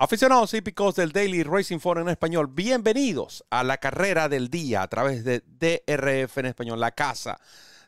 Aficionados hípicos del Daily Racing Forum en español, bienvenidos a la carrera del día a través de DRF en español, la casa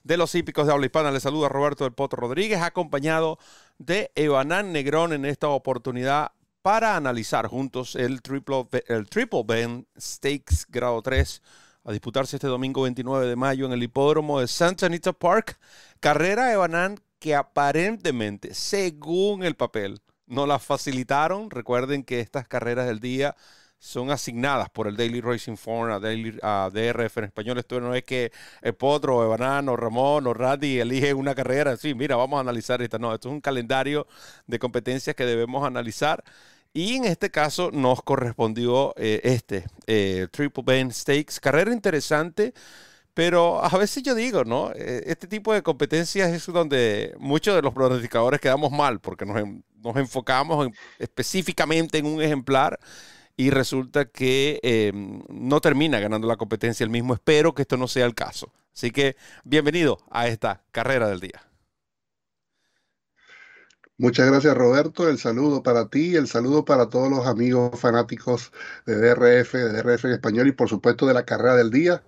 de los hípicos de habla hispana. Les saluda Roberto del Potro Rodríguez, acompañado de Evanán Negrón en esta oportunidad para analizar juntos el Triple, el triple Ben Stakes Grado 3 a disputarse este domingo 29 de mayo en el hipódromo de Santa Anita Park. Carrera Evanán que aparentemente, según el papel, no las facilitaron. Recuerden que estas carreras del día son asignadas por el Daily Racing Forum a, Daily, DRF en español. Esto no es que el Potro, o Evanán, o Ramón, o Randy eligen una carrera. Sí, mira, vamos a analizar esta. No, esto es un calendario de competencias que debemos analizar. Y en este caso nos correspondió eh, este, eh, Triple Ben Stakes. Carrera interesante. Pero a veces yo digo, ¿no? Eh, este tipo de competencias es donde muchos de los pronosticadores quedamos mal porque nos, nos enfocamos específicamente en un ejemplar y resulta que em, no termina ganando la competencia el mismo. Espero que esto no sea el caso. Así que bienvenido a esta carrera del día. Muchas gracias Roberto, el saludo para ti, el saludo para todos los amigos fanáticos de DRF, de DRF en español y por supuesto de la carrera del día.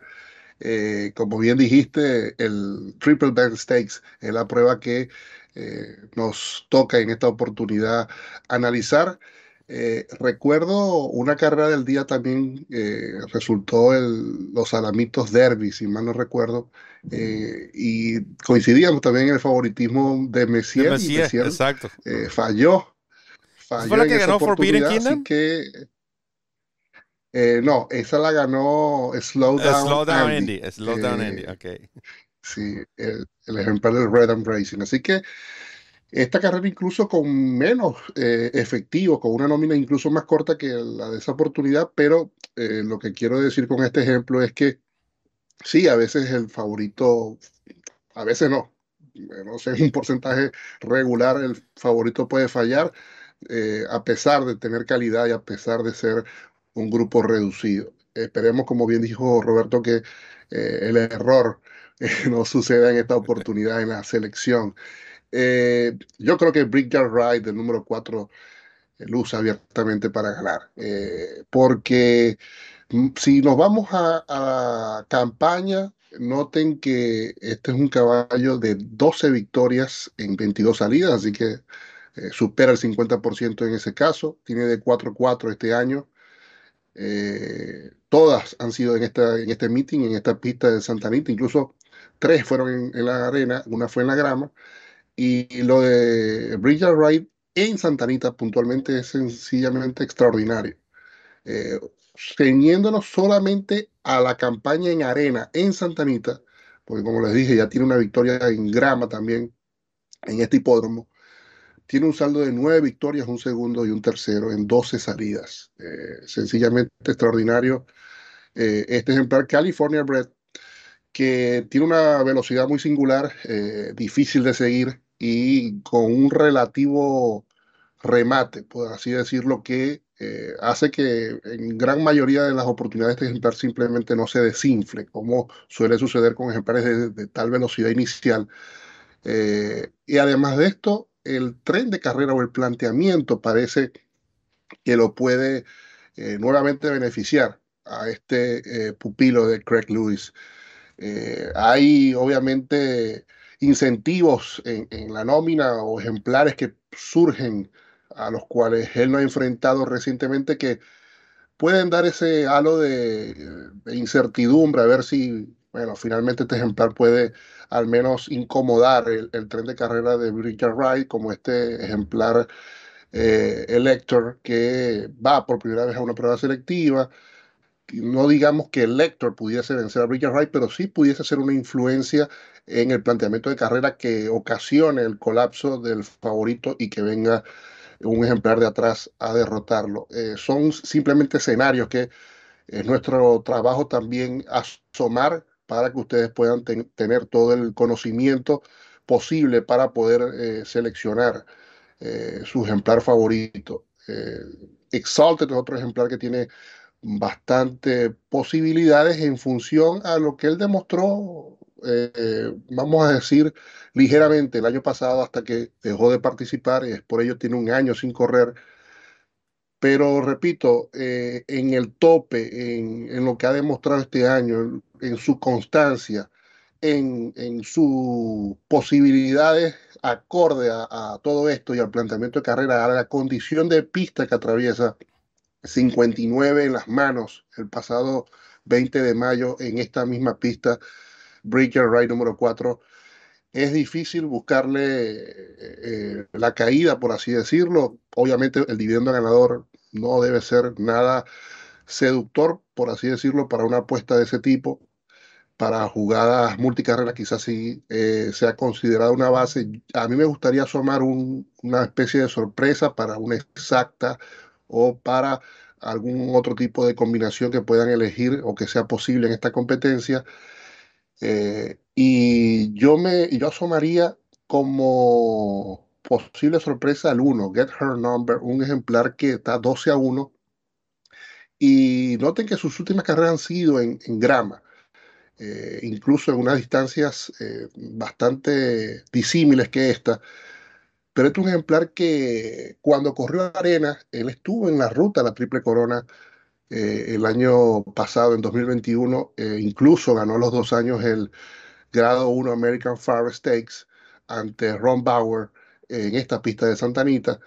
Eh, como bien dijiste, el Triple Band Stakes es la prueba que eh, nos toca en esta oportunidad analizar. Eh, recuerdo una carrera del día también, resultó el, los Alamitos Derby, si mal no recuerdo, y coincidíamos también en el favoritismo de Messier. y Messier exacto. falló. Falló ¿Fue la que ganó Forbidden Kingdom? que eh, no, esa la ganó Slowdown Slow Andy. Slowdown Andy, ok. Sí, el, ejemplar del Red and Racing. Así que esta carrera incluso con menos eh, efectivo, con una nómina incluso más corta que la de esa oportunidad, pero eh, lo que quiero decir con este ejemplo es que sí, a veces el favorito, a veces no, no sé, un porcentaje regular el favorito puede fallar, a pesar de tener calidad y a pesar de ser un grupo reducido. Esperemos, como bien dijo Roberto, que eh, el error eh, no suceda en esta oportunidad en la selección. Eh, yo creo que Brickyard Ride, el número 4, luce abiertamente para ganar. porque mm, si nos vamos a, a, campaña, noten que este es un caballo de 12 victorias en 22 salidas, así que supera el 50% en ese caso. Tiene de 4-4 este año. Eh, todas han sido en, esta, en este meeting, en esta pista de Santa Anita, incluso tres fueron en, la arena, una fue en la grama, y, lo de Bridger Ride en Santa Anita puntualmente es sencillamente extraordinario. Eh, ceñiéndonos solamente a la campaña en arena en Santa Anita, porque como les dije, ya tiene una victoria en grama también en este hipódromo, tiene un saldo de nueve victorias, un segundo y un tercero en 12 salidas. Eh, sencillamente extraordinario. Eh, este ejemplar California Bread, que tiene una velocidad muy singular, eh, difícil de seguir y con un relativo remate, por así decirlo, que hace que en gran mayoría de las oportunidades este ejemplar simplemente no se desinfle, como suele suceder con ejemplares de, de tal velocidad inicial. y además de esto, el tren de carrera o el planteamiento parece que lo puede eh, nuevamente beneficiar a este eh, pupilo de Craig Lewis. Eh, hay obviamente incentivos en, la nómina o ejemplares que surgen a los cuales él no ha enfrentado recientemente que pueden dar ese halo de, de incertidumbre a ver si, bueno, finalmente este ejemplar puede al menos incomodar el, tren de carrera de Richard Wright, como este ejemplar eh, Elector que va por primera vez a una prueba selectiva. No digamos que Elector pudiese vencer a Richard Wright, pero sí pudiese ser una influencia en el planteamiento de carrera que ocasione el colapso del favorito y que venga un ejemplar de atrás a derrotarlo. Eh, son simplemente escenarios que es nuestro trabajo también asomar para que ustedes puedan tener todo el conocimiento posible para poder eh, seleccionar eh, su ejemplar favorito. Eh, Exalted es otro ejemplar que tiene bastante posibilidades en función a lo que él demostró, vamos a decir, ligeramente el año pasado hasta que dejó de participar y por ello tiene un año sin correr Pero repito, eh, en el tope, en, lo que ha demostrado este año, en, su constancia, en, sus posibilidades acorde a, todo esto y al planteamiento de carrera, a la condición de pista que atraviesa 59 en las manos el pasado 20 de mayo en esta misma pista, Breaker Ride número 4 es difícil buscarle eh, la caída, por así decirlo. Obviamente el dividendo ganador no debe ser nada seductor, por así decirlo, para una apuesta de ese tipo. Para jugadas multicarreras quizás sí eh, sea considerada una base. A mí me gustaría asomar una especie de sorpresa para una exacta o para algún otro tipo de combinación que puedan elegir o que sea posible en esta competencia. Eh, y yo me yo asomaría como posible sorpresa al 1, Get Her Number, un ejemplar que está 12 a 1. Y noten que sus últimas carreras han sido en, grama, eh, incluso en unas distancias eh, bastante disímiles que esta. Pero este es un ejemplar que cuando corrió arena, él estuvo en la ruta de la Triple Corona eh, el año pasado, en 2021, eh, incluso ganó los dos años el grado 1 American Far Stakes ante Ron Bauer en esta pista de Santa Anita.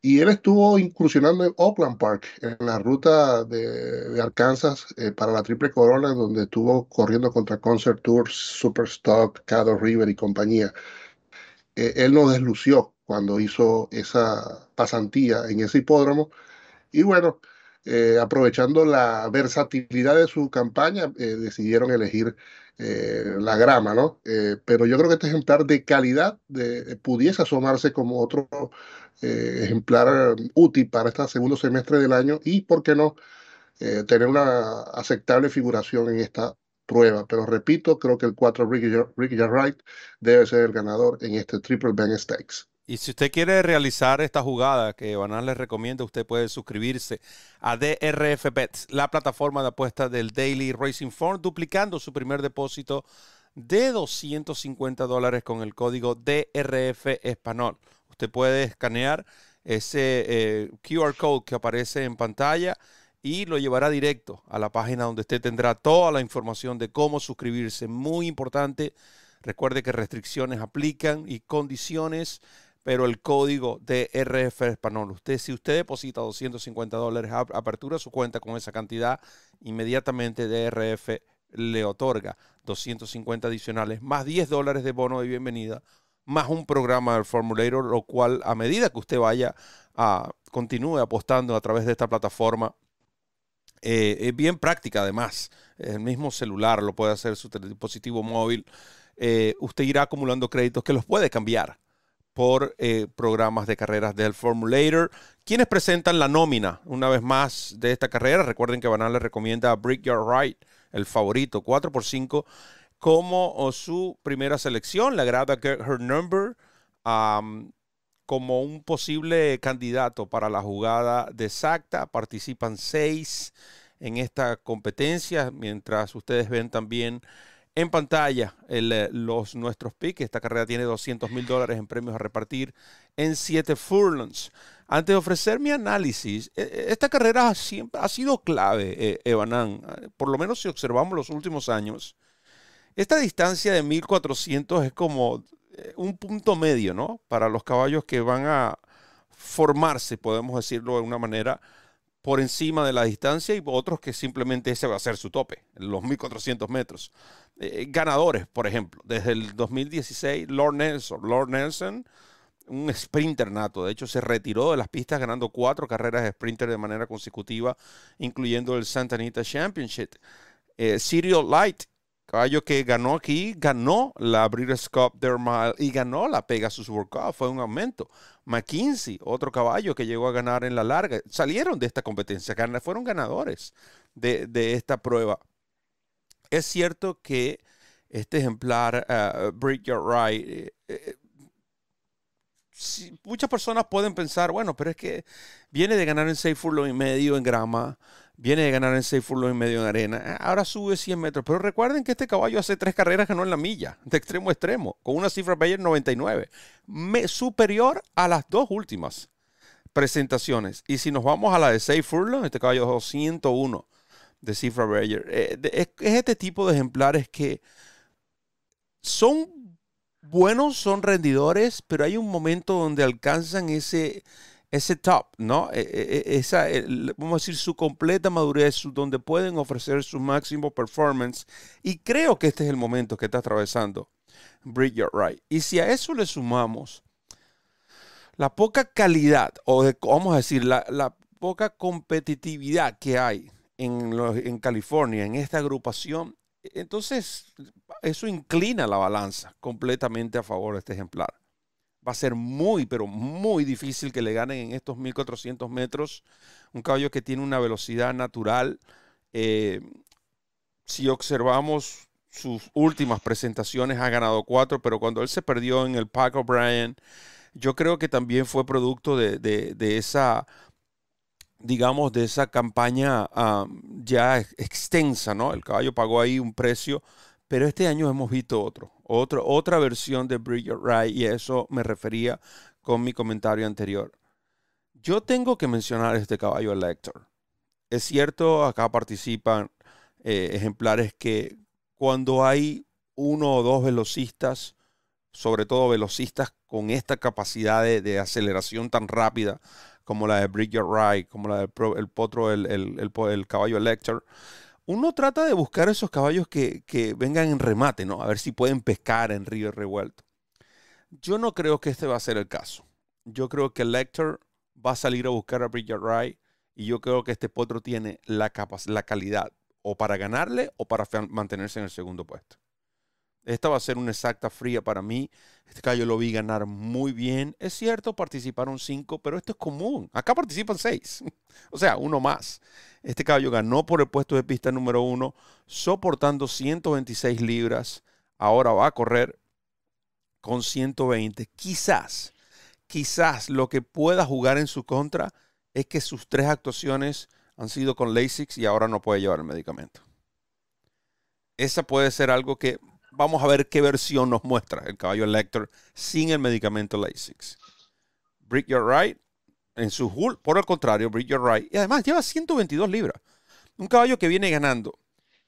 Y él estuvo incursionando en Oakland Park, en la ruta de, Arkansas eh, para la Triple Corona, donde estuvo corriendo contra Concert Tours, Superstock, Caddo River y compañía. él no deslució cuando hizo esa pasantía en ese hipódromo. Y bueno, eh, aprovechando la versatilidad de su campaña, eh, decidieron elegir eh, la grama, ¿no? pero yo creo que este ejemplar de calidad pudiese asomarse como otro ejemplar útil para este segundo semestre del año y, ¿por qué no?, tener una aceptable figuración en esta prueba. Pero repito, creo que el 4 Ricky, Ricky Wright debe ser el ganador en este Triple Bang Stakes. Y si usted quiere realizar esta jugada que Banal les recomienda, usted puede suscribirse a DRF Bets, la plataforma de apuestas del Daily Racing Form, duplicando su primer depósito de 250 dólares con el código DRF Español. Usted puede escanear ese eh, QR code que aparece en pantalla y lo llevará directo a la página donde usted tendrá toda la información de cómo suscribirse. Muy importante. Recuerde que restricciones aplican y condiciones pero el código de RF Español, usted, si usted deposita 250 dólares, apertura su cuenta con esa cantidad, inmediatamente DRF le otorga 250 adicionales, más 10 dólares de bono de bienvenida, más un programa del Formulator, lo cual a medida que usted vaya a continúe apostando a través de esta plataforma, eh, es bien práctica además. El mismo celular lo puede hacer su dispositivo móvil. Eh, usted irá acumulando créditos que los puede cambiar por eh, programas de carreras del Formulator. Quienes presentan la nómina, una vez más, de esta carrera? Recuerden que Banal le recomienda a Brickyard Right, el favorito, 4x5, como su primera selección. Le agrada Get Her Number como un posible candidato para la jugada de exacta. Participan seis en esta competencia, mientras ustedes ven también en pantalla eh, los, nuestros picks. Esta carrera tiene 200 mil dólares en premios a repartir en 7 furlongs. Antes de ofrecer mi análisis, e, e, esta carrera siempre ha sido clave, eh, por lo menos si observamos los últimos años. Esta distancia de 1400 es como eh, un punto medio, ¿no? Para los caballos que van a formarse, podemos decirlo de una manera, por encima de la distancia y otros que simplemente ese va a ser su tope, los 1400 metros. Eh, ganadores, por ejemplo, desde el 2016, Lord Nelson, Lord Nelson, un sprinter nato, de hecho se retiró de las pistas ganando cuatro carreras de sprinter de manera consecutiva, incluyendo el Santa Anita Championship. Eh, Light, caballo que ganó aquí, ganó la Breeders' Cup Mile y ganó la Pegasus World Cup, fue un aumento. McKinsey, otro caballo que llegó a ganar en la larga, salieron de esta competencia, fueron ganadores de, esta prueba. Es cierto que este ejemplar, uh, Break Your Right, eh, muchas personas pueden pensar, bueno, pero es que viene de ganar en 6 furlong y medio en grama, viene de ganar en 6 furlong y medio en arena, eh, ahora sube 100 metros. Pero recuerden que este caballo hace tres carreras ganó en la milla, de extremo a extremo, con una cifra Bayer 99, superior a las dos últimas. presentaciones. Y si nos vamos a la de Safe Furlong, este caballo 201 de Cifra Bayer, eh, es, este tipo de ejemplares que son buenos, son rendidores, pero hay un momento donde alcanzan ese, ese top, ¿no? E, e, e, esa, vamos a decir, su completa madurez, donde pueden ofrecer su máximo performance. Y creo que este es el momento que está atravesando Bridget Wright. Y si a eso le sumamos la poca calidad, o vamos a decir, la, poca competitividad que hay en, en California, en esta agrupación, entonces eso inclina la balanza completamente a favor de este ejemplar. Va a ser muy, pero muy difícil que le ganen en estos 1400 metros. Un caballo que tiene una velocidad natural. Eh, si observamos sus últimas presentaciones, ha ganado cuatro, pero cuando él se perdió en el Paco O'Brien, yo creo que también fue producto de, esa, digamos, de esa campaña ya extensa, ¿no? El caballo pagó ahí un precio, pero este año hemos visto otro, otro otra versión de Bridget Wright y a eso me refería con mi comentario anterior. Yo tengo que mencionar este caballo Elector. Es cierto, acá participan eh, ejemplares que cuando hay uno o dos velocistas, sobre todo velocistas con esta capacidad de, aceleración tan rápida como la de Bridget Wright, como la del el potro, el, el, caballo Elector, uno trata de buscar esos caballos que, vengan en remate, ¿no? A ver si pueden pescar en río revuelto. Yo no creo que este va a ser el caso. Yo creo que Lecter va a salir a buscar a Bridget Wright y yo creo que este potro tiene la, la calidad o para ganarle o para mantenerse en el segundo puesto. Esta va a ser una exacta fría para mí. Este caballo lo vi ganar muy bien. Es cierto, participaron cinco, pero esto es común. Acá participan seis. o sea, uno más. Este caballo ganó por el puesto de pista número uno, soportando 126 libras. Ahora va a correr con 120. Quizás, quizás lo que pueda jugar en su contra es que sus tres actuaciones han sido con LASIX y ahora no puede llevar el medicamento. Esa puede ser algo que vamos a ver qué versión nos muestra el caballo Elector sin el medicamento LASIX. Brick Your Right en su hull, por el contrario, Bridger Wright, y además lleva 122 libras. Un caballo que viene ganando.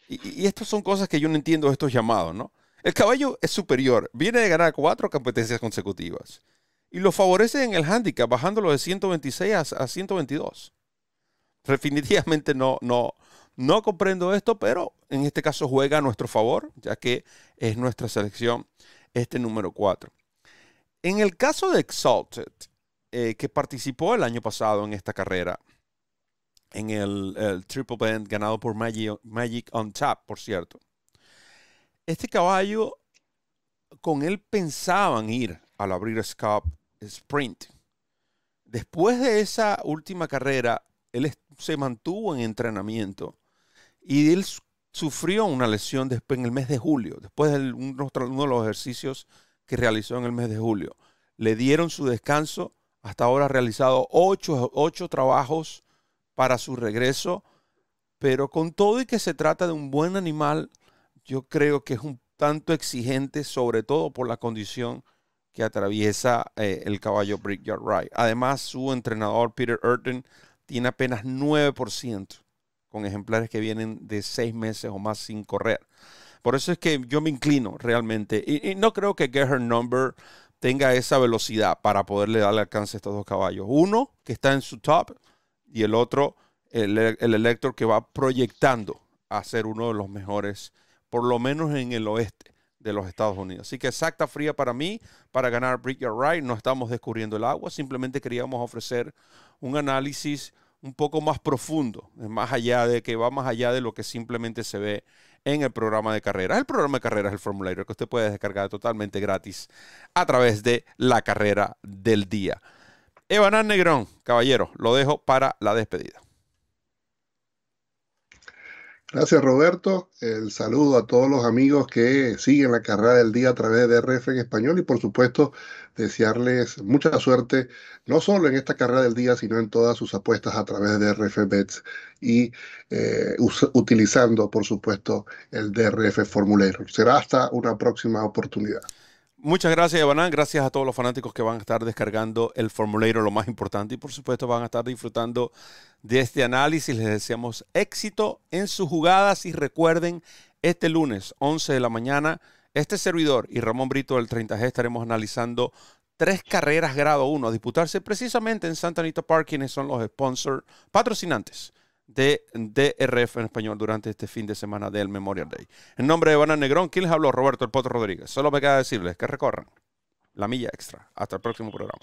Y, estas son cosas que yo no entiendo de estos llamados, ¿no? El caballo es superior, viene de ganar cuatro competencias consecutivas. Y lo favorece en el handicap, bajándolo de 126 a, 122. Definitivamente no, no, no comprendo esto, pero en este caso juega a nuestro favor, ya que es nuestra selección este número 4. En el caso de Exalted, eh, que participó el año pasado en esta carrera, en el, Triple Bend ganado por Magic, on Tap, por cierto. Este caballo, con él pensaban ir a la Breeders' Cup Sprint. Después de esa última carrera, él se mantuvo en entrenamiento y él sufrió una lesión después en el mes de julio, después de uno de los ejercicios que realizó en el mes de julio. Le dieron su descanso hasta ahora ha realizado ocho, trabajos para su regreso, pero con todo y que se trata de un buen animal, yo creo que es un tanto exigente, sobre todo por la condición que atraviesa eh, el caballo Brickyard Ride. Además, su entrenador Peter Urton tiene apenas 9% con ejemplares que vienen de seis meses o más sin correr. Por eso es que yo me inclino realmente. Y, no creo que Gerhard Number tenga esa velocidad para poderle darle alcance a estos dos caballos. Uno que está en su top y el otro, el, el Elector que va proyectando a ser uno de los mejores, por lo menos en el oeste de los Estados Unidos. Así que exacta fría para mí, para ganar Brick Your Right. No estamos descubriendo el agua, simplemente queríamos ofrecer un análisis un poco más profundo, más allá de que va más allá de lo que simplemente se ve en el programa de carreras. El programa de carreras el formulario que usted puede descargar totalmente gratis a través de la carrera del día. Evanán Negrón, caballero, lo dejo para la despedida. Gracias Roberto, el saludo a todos los amigos que siguen la carrera del día a través de RF en español y por supuesto desearles mucha suerte no solo en esta carrera del día sino en todas sus apuestas a través de RF Bets y eh, utilizando por supuesto el DRF Formulero. Será hasta una próxima oportunidad. Muchas gracias, Evanán. Gracias a todos los fanáticos que van a estar descargando el formulario, lo más importante. Y por supuesto, van a estar disfrutando de este análisis. Les deseamos éxito en sus jugadas. Y recuerden, este lunes, 11 de la mañana, este servidor y Ramón Brito del 30G estaremos analizando tres carreras grado 1 a disputarse precisamente en Santa Anita Park, quienes son los sponsors patrocinantes de DRF en español durante este fin de semana del Memorial Day. En nombre de Banana Negrón, ¿quién les habló? Roberto El Potro Rodríguez. Solo me queda decirles que recorran la milla extra. Hasta el próximo programa.